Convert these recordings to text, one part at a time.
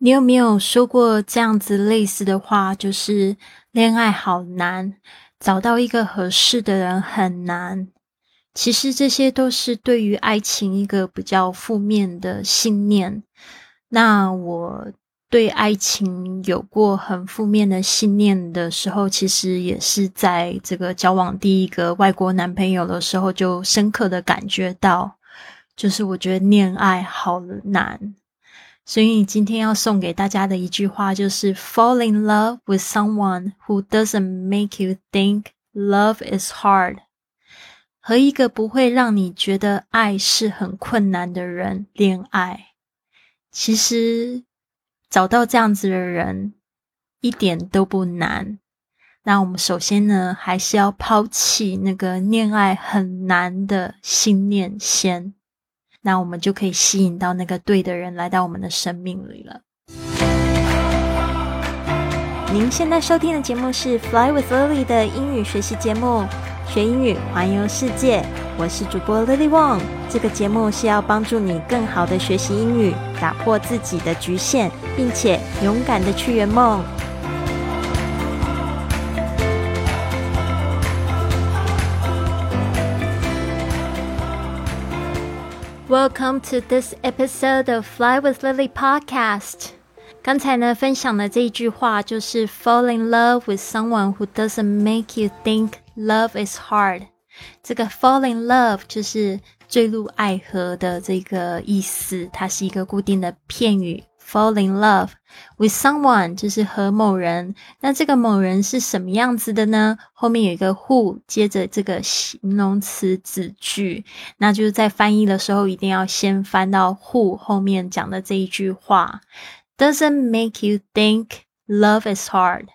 你有没有说过这样子类似的话？就是恋爱好难，找到一个合适的人很难。其实这些都是对于爱情一个比较负面的信念。那我对爱情有过很负面的信念的时候，其实也是在这个交往第一个外国男朋友的时候，就深刻的感觉到，就是我觉得恋爱好难。所以今天要送给大家的一句话就是：Fall in love with someone who doesn't make you think love is hard。和一个不会让你觉得爱是很困难的人恋爱。其实找到这样子的人一点都不难。那我们首先呢，还是要抛弃那个恋爱很难的信念先。那我们就可以吸引到那个对的人来到我们的生命里了。您现在收听的节目是《Fly with Lily》的英语学习节目，学英语环游世界。我是主播 Lily Wong。这个节目是要帮助你更好的学习英语，打破自己的局限，并且勇敢的去圆梦。Welcome to this episode of Fly with Lily podcast。刚才呢分享的这一句话就是 “Fall in love with someone who doesn't make you think love is hard”。这个 “fall in love” 就是坠入爱河的这个意思，它是一个固定的片语。Fall in love with someone 就是和某人，那这个某人是什么样子的呢？后面有一个 who，接着这个形容词子句，那就是在翻译的时候一定要先翻到 who 后面讲的这一句话。Doesn't make you think love is hard，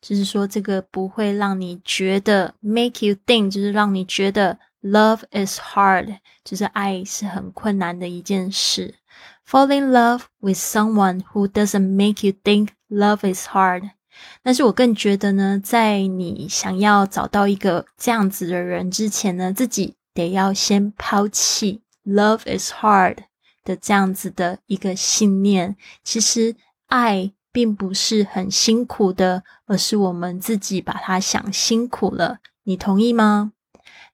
就是说这个不会让你觉得 make you think，就是让你觉得 love is hard，就是爱是很困难的一件事。Fall in love with someone who doesn't make you think love is hard。但是我更觉得呢，在你想要找到一个这样子的人之前呢，自己得要先抛弃 love is hard 的这样子的一个信念。其实爱并不是很辛苦的，而是我们自己把它想辛苦了。你同意吗？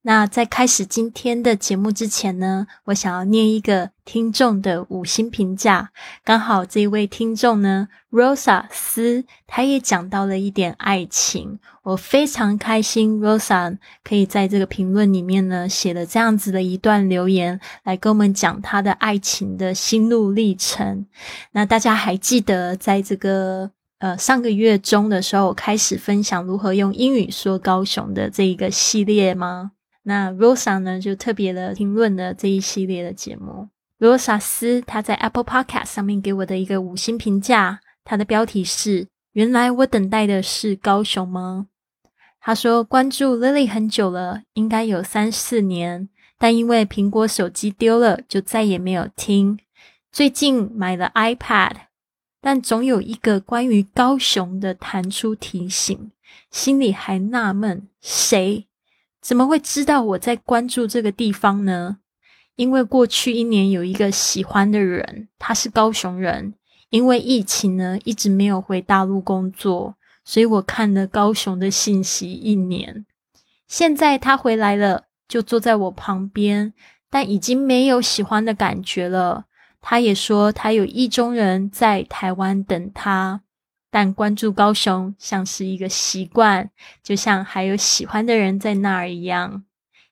那在开始今天的节目之前呢，我想要念一个听众的五星评价。刚好这一位听众呢，Rosa 斯，他也讲到了一点爱情，我非常开心。Rosa 可以在这个评论里面呢，写了这样子的一段留言，来跟我们讲他的爱情的心路历程。那大家还记得在这个呃上个月中的时候，我开始分享如何用英语说高雄的这一个系列吗？那 Rosa 呢，就特别的评论了这一系列的节目。Rosa 斯他在 Apple Podcast 上面给我的一个五星评价，他的标题是：原来我等待的是高雄吗？他说关注 Lily 很久了，应该有三四年，但因为苹果手机丢了，就再也没有听。最近买了 iPad，但总有一个关于高雄的弹出提醒，心里还纳闷谁。怎么会知道我在关注这个地方呢？因为过去一年有一个喜欢的人，他是高雄人，因为疫情呢一直没有回大陆工作，所以我看了高雄的信息一年。现在他回来了，就坐在我旁边，但已经没有喜欢的感觉了。他也说他有意中人在台湾等他。但关注高雄像是一个习惯，就像还有喜欢的人在那儿一样。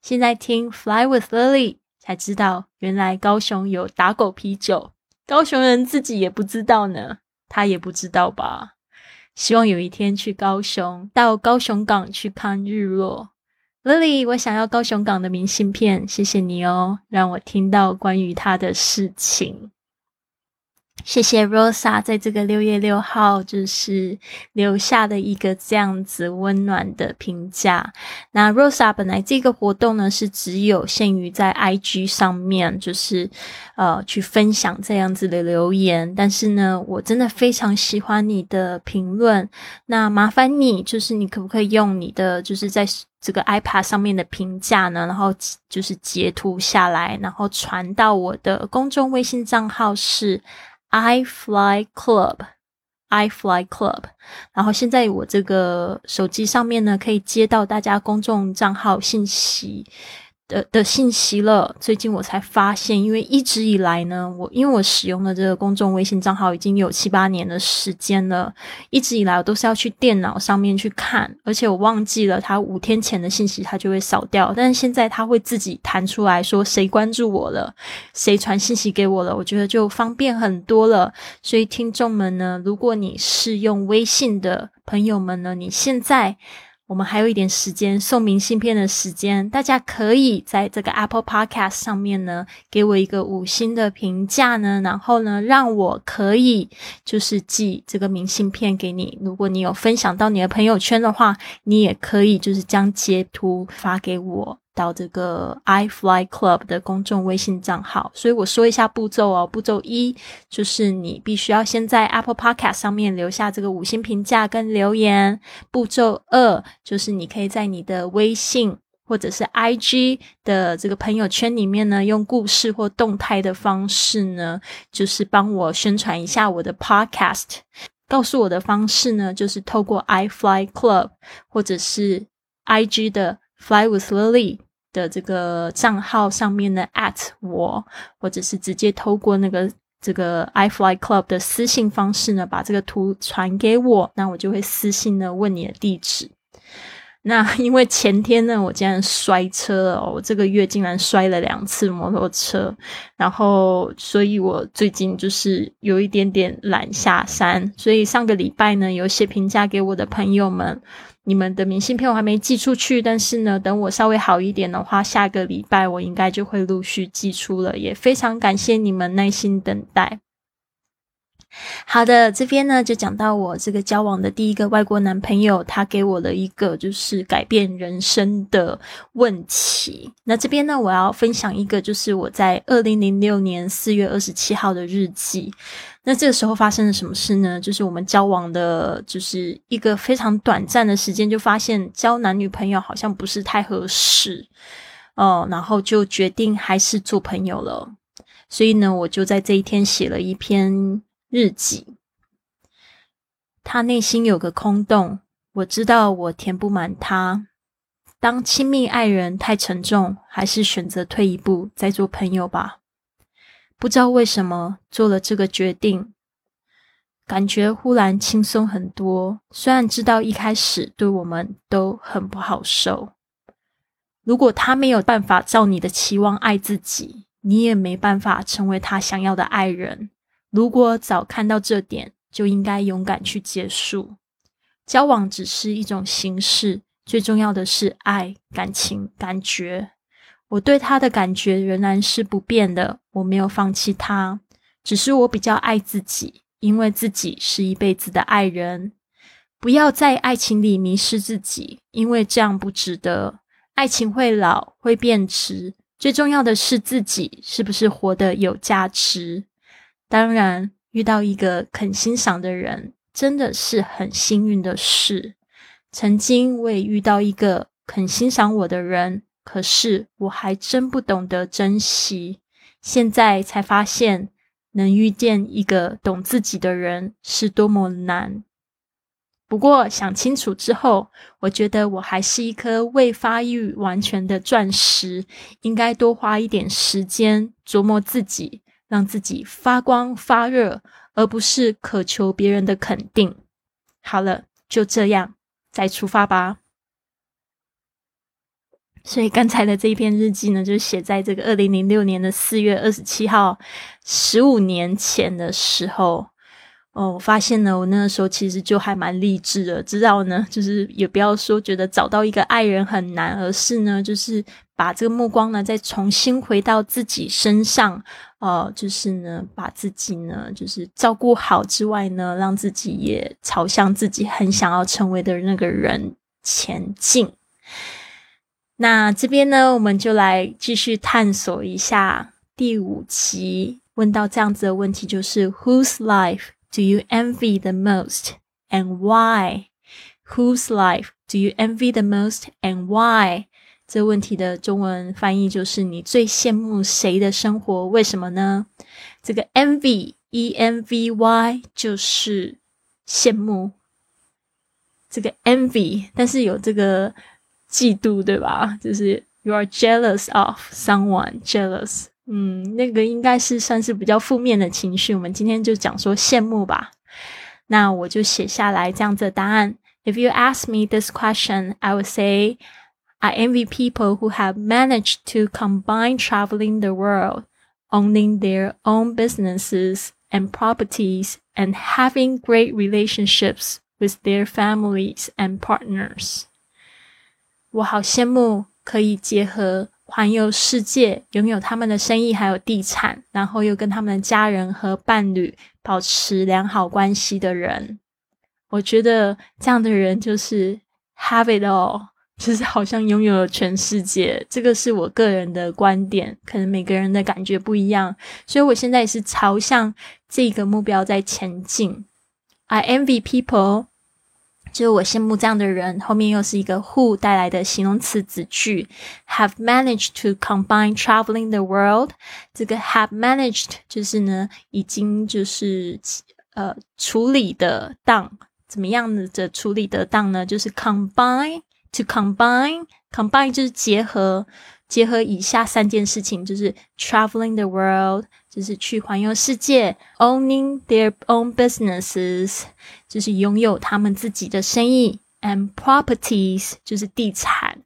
现在听 Fly with Lily 才知道，原来高雄有打狗啤酒，高雄人自己也不知道呢。他也不知道吧？希望有一天去高雄，到高雄港去看日落。Lily，我想要高雄港的明信片，谢谢你哦，让我听到关于他的事情。谢谢 Rosa 在这个六月六号就是留下的一个这样子温暖的评价。那 Rosa 本来这个活动呢是只有限于在 IG 上面，就是呃去分享这样子的留言。但是呢，我真的非常喜欢你的评论。那麻烦你，就是你可不可以用你的就是在这个 iPad 上面的评价呢，然后就是截图下来，然后传到我的公众微信账号是 iFly Club，iFly Club。然后现在我这个手机上面呢，可以接到大家公众账号信息。的的信息了。最近我才发现，因为一直以来呢，我因为我使用的这个公众微信账号已经有七八年的时间了，一直以来我都是要去电脑上面去看，而且我忘记了它五天前的信息，它就会扫掉。但是现在它会自己弹出来说谁关注我了，谁传信息给我了，我觉得就方便很多了。所以听众们呢，如果你是用微信的朋友们呢，你现在。我们还有一点时间送明信片的时间，大家可以在这个 Apple Podcast 上面呢，给我一个五星的评价呢，然后呢，让我可以就是寄这个明信片给你。如果你有分享到你的朋友圈的话，你也可以就是将截图发给我。到这个 iFly Club 的公众微信账号，所以我说一下步骤哦。步骤一就是你必须要先在 Apple Podcast 上面留下这个五星评价跟留言。步骤二就是你可以在你的微信或者是 IG 的这个朋友圈里面呢，用故事或动态的方式呢，就是帮我宣传一下我的 Podcast。告诉我的方式呢，就是透过 iFly Club 或者是 IG 的。Fly with Lily 的这个账号上面呢，at 我，或者是直接透过那个这个 iFly Club 的私信方式呢，把这个图传给我，那我就会私信呢问你的地址。那因为前天呢，我竟然摔车了，我这个月竟然摔了两次摩托车，然后所以我最近就是有一点点懒下山，所以上个礼拜呢，有写评价给我的朋友们。你们的明信片我还没寄出去，但是呢，等我稍微好一点的话，下个礼拜我应该就会陆续寄出了。也非常感谢你们耐心等待。好的，这边呢就讲到我这个交往的第一个外国男朋友，他给我了一个就是改变人生的问题。那这边呢，我要分享一个就是我在二零零六年四月二十七号的日记。那这个时候发生了什么事呢？就是我们交往的，就是一个非常短暂的时间，就发现交男女朋友好像不是太合适，哦，然后就决定还是做朋友了。所以呢，我就在这一天写了一篇日记。他内心有个空洞，我知道我填不满他。当亲密爱人太沉重，还是选择退一步，再做朋友吧。不知道为什么做了这个决定，感觉忽然轻松很多。虽然知道一开始对我们都很不好受。如果他没有办法照你的期望爱自己，你也没办法成为他想要的爱人。如果早看到这点，就应该勇敢去结束。交往只是一种形式，最重要的是爱、感情、感觉。我对他的感觉仍然是不变的，我没有放弃他，只是我比较爱自己，因为自己是一辈子的爱人。不要在爱情里迷失自己，因为这样不值得。爱情会老，会变质，最重要的是自己是不是活得有价值。当然，遇到一个肯欣赏的人，真的是很幸运的事。曾经我也遇到一个肯欣赏我的人。可是我还真不懂得珍惜，现在才发现，能遇见一个懂自己的人是多么难。不过想清楚之后，我觉得我还是一颗未发育完全的钻石，应该多花一点时间琢磨自己，让自己发光发热，而不是渴求别人的肯定。好了，就这样，再出发吧。所以刚才的这一篇日记呢，就写在这个二零零六年的四月二十七号，十五年前的时候。哦，我发现呢，我那个时候其实就还蛮励志的，知道呢，就是也不要说觉得找到一个爱人很难，而是呢，就是把这个目光呢再重新回到自己身上，呃，就是呢，把自己呢就是照顾好之外呢，让自己也朝向自己很想要成为的那个人前进。那这边呢，我们就来继续探索一下第五期问到这样子的问题，就是 Whose life do you envy the most and why? Whose life do you envy the most and why？这问题的中文翻译就是你最羡慕谁的生活？为什么呢？这个 envy，e n v y 就是羡慕。这个 envy，但是有这个嫉妒，对吧？就是 you are jealous of someone，jealous。嗯，那个应该是算是比较负面的情绪。我们今天就讲说羡慕吧。那我就写下来这样子的答案。If you ask me this question, I would say I envy people who have managed to combine traveling the world, owning their own businesses and properties, and having great relationships with their families and partners. 我好羡慕可以结合环游世界，拥有他们的生意还有地产，然后又跟他们的家人和伴侣保持良好关系的人。我觉得这样的人就是 have it all，就是好像拥有了全世界。这个是我个人的观点，可能每个人的感觉不一样，所以我现在也是朝向这个目标在前进。I envy people. 就是我羡慕这样的人，后面又是一个 who 带来的形容词子句，have managed to combine traveling the world。这个 have managed 就是呢，已经就是呃处理得当，怎么样的处理得当呢？就是 combine to combine，combine 就是结合，结合以下三件事情，就是 traveling the world。就是去环游世界，owning their own businesses，就是拥有他们自己的生意，and properties，就是地产。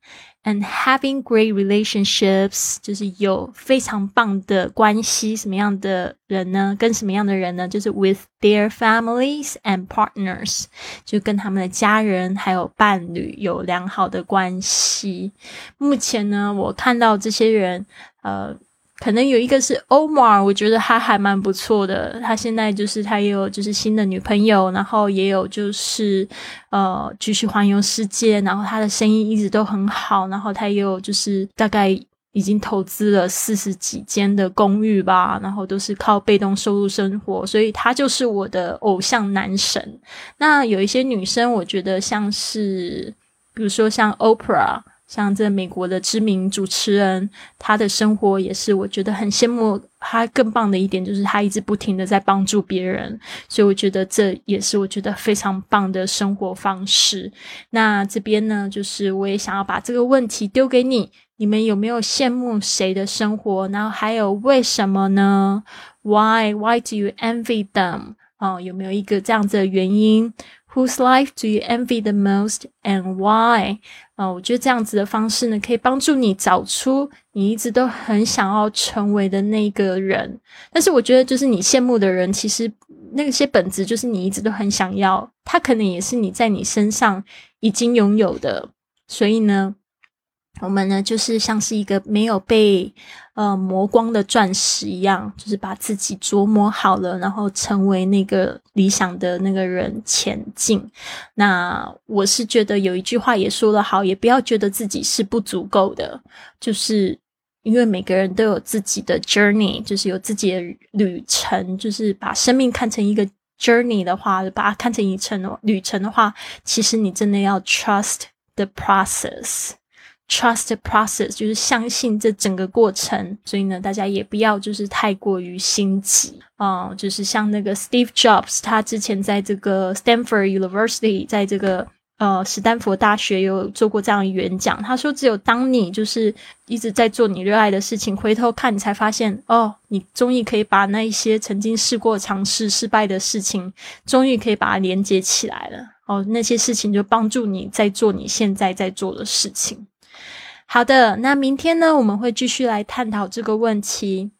And having great relationships，就是有非常棒的关系。什么样的人呢？跟什么样的人呢？就是 with their families and partners，就跟他们的家人还有伴侣有良好的关系。目前呢，我看到这些人，呃。 可能有一个是 Omar，我觉得他还蛮不错的。他现在就是他也有就是新的女朋友，然后也有就是呃继续环游世界，然后他的生意一直都很好，然后他也有就是大概已经投资了四十几间的公寓吧，然后都是靠被动收入生活，所以他就是我的偶像男神。那有一些女生，我觉得像是比如说像 Oprah。像这美国的知名主持人，他的生活也是我觉得很羡慕。他更棒的一点就是他一直不停的在帮助别人，所以我觉得这也是我觉得非常棒的生活方式。那这边呢，就是我也想要把这个问题丢给你：你们有没有羡慕谁的生活？然后还有为什么呢？Why? Why do you envy them? 哦，有没有一个这样子的原因？Whose life do you envy the most and why？啊，我觉得这样子的方式呢，可以帮助你找出你一直都很想要成为的那个人。但是我觉得，就是你羡慕的人，其实那些本质就是你一直都很想要，他可能也是你在你身上已经拥有的。所以呢。我们呢，就是像是一个没有被呃磨光的钻石一样，就是把自己琢磨好了，然后成为那个理想的那个人前进。那我是觉得有一句话也说得好，也不要觉得自己是不足够的，就是因为每个人都有自己的 journey，就是有自己的旅程，就是把生命看成一个 journey 的话，把它看成一程旅程的话，其实你真的要 trust the process。Trust process 就是相信这整个过程，所以呢，大家也不要就是太过于心急啊。就是像那个 Steve Jobs，他之前在这个 Stanford University，在这个呃史丹佛大学有做过这样的演讲。他说，只有当你就是一直在做你热爱的事情，回头看你才发现，哦，你终于可以把那一些曾经试过尝试失败的事情，终于可以把它连接起来了。哦，那些事情就帮助你在做你现在在做的事情。好的，那明天呢，我们会继续来探讨这个问题。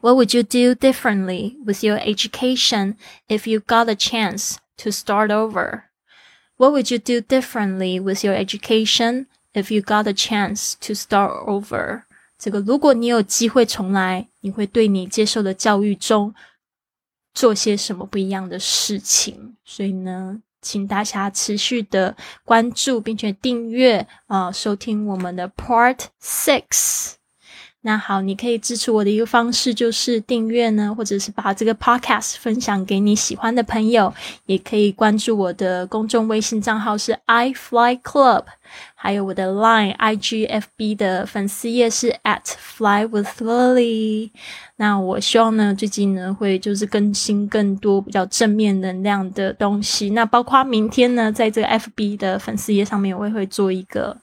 What would you do differently with your education if you got a chance to start over? What would you do differently with your education if you got a chance to start over? 这个，如果你有机会重来，你会对你接受的教育中做些什么不一样的事情？所以呢？ 请大家持续的关注并且订阅啊，收听我们的 Part Six。那好，你可以支持我的一个方式就是订阅呢，或者是把这个 podcast 分享给你喜欢的朋友，也可以关注我的公众微信账号是 i fly club，还有我的 line igfb 的粉丝页是 at fly with lily。那我希望呢，最近呢会就是更新更多比较正面能量的东西。那包括明天呢，在这个 fb 的粉丝页上面，我也会做一个。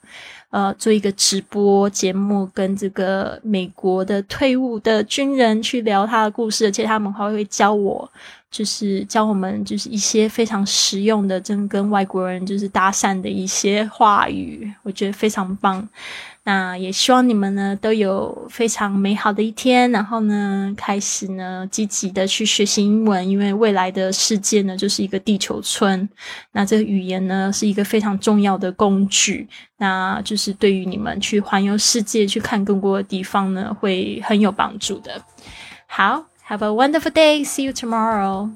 呃，做一个直播节目，跟这个美国的退伍的军人去聊他的故事，而且他们还会教我，就是教我们就是一些非常实用的，真跟外国人就是搭讪的一些话语，我觉得非常棒。那也希望你们呢都有非常美好的一天，然后呢开始呢积极的去学习英文，因为未来的世界呢就是一个地球村，那这个语言呢是一个非常重要的工具，那就是对于你们去环游世界、去看更多的地方呢会很有帮助的。好，Have a wonderful day. See you tomorrow.